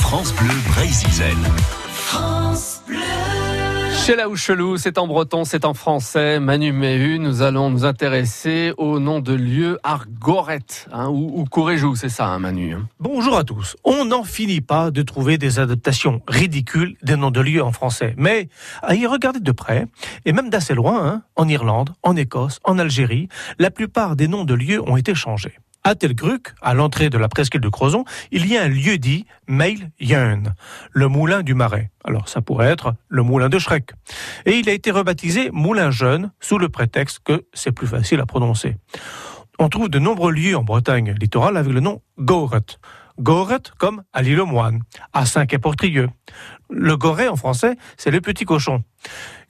France Bleu Brésil. France Bleu. Chez la Chelou, c'est en breton, c'est en français. Manu Méhu, nous allons nous intéresser au nom de lieu Argoret, hein, ou, ou c'est ça, hein, Manu. Bonjour à tous. On n'en finit pas de trouver des adaptations ridicules des noms de lieux en français. Mais à y regarder de près, et même d'assez loin, hein, en Irlande, en Écosse, en Algérie, la plupart des noms de lieux ont été changés. À Telgruc, à l'entrée de la presqu'île de Crozon, il y a un lieu dit Meil Yen, le moulin du Marais. Alors ça pourrait être le moulin de Shrek. Et il a été rebaptisé Moulin Jeune sous le prétexte que c'est plus facile à prononcer. On trouve de nombreux lieux en Bretagne littorale avec le nom Goret. Goret comme à l'île aux Moines, à Saint-Quay-Portrieux. Le goret en français, c'est le petit cochon.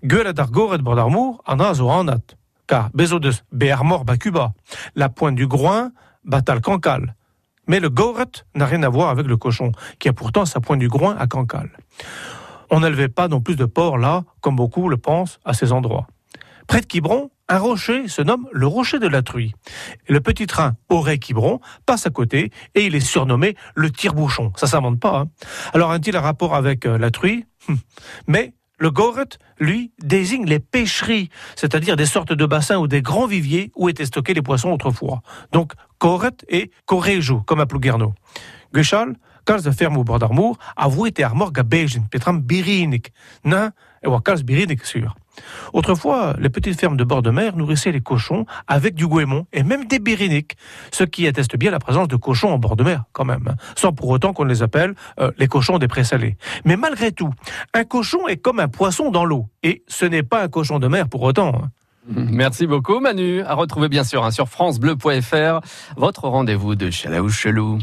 Gueuladar Goret Bordarmour, en azo en at. Car Bezodes Bearmor Bacuba, la pointe du groin, Batal Cancale. Mais le goret n'a rien à voir avec le cochon, qui a pourtant sa pointe du groin à Cancale. On n'élevait pas non plus de porc là, comme beaucoup le pensent à ces endroits. Près de Quiberon, un rocher se nomme le rocher de la truie. Le petit train Auray-Quiberon passe à côté et il est surnommé le tire-bouchon. Ça s'invente pas. Hein Alors a-t-il un rapport avec euh, la truie? Mais le goret, lui, désigne les pêcheries, c'est-à-dire des sortes de bassins ou des grands viviers où étaient stockés les poissons autrefois. Donc, goret et coréjou, comme à Plouguerneau. Guchal, kalz ferme au bord d'Armour, avoué été armor gabejin, petram birinik, nain, et wa kalz birinik sûr. Autrefois, les petites fermes de bord de mer nourrissaient les cochons avec du goémon et même des biriniques, ce qui atteste bien la présence de cochons en bord de mer, quand même, sans pour autant qu'on les appelle euh, les cochons des présalés. Mais malgré tout, un cochon est comme un poisson dans l'eau, et ce n'est pas un cochon de mer pour autant. hein. Merci beaucoup, Manu. À retrouver bien sûr hein, sur FranceBleu.fr, votre rendez-vous de la Chelou.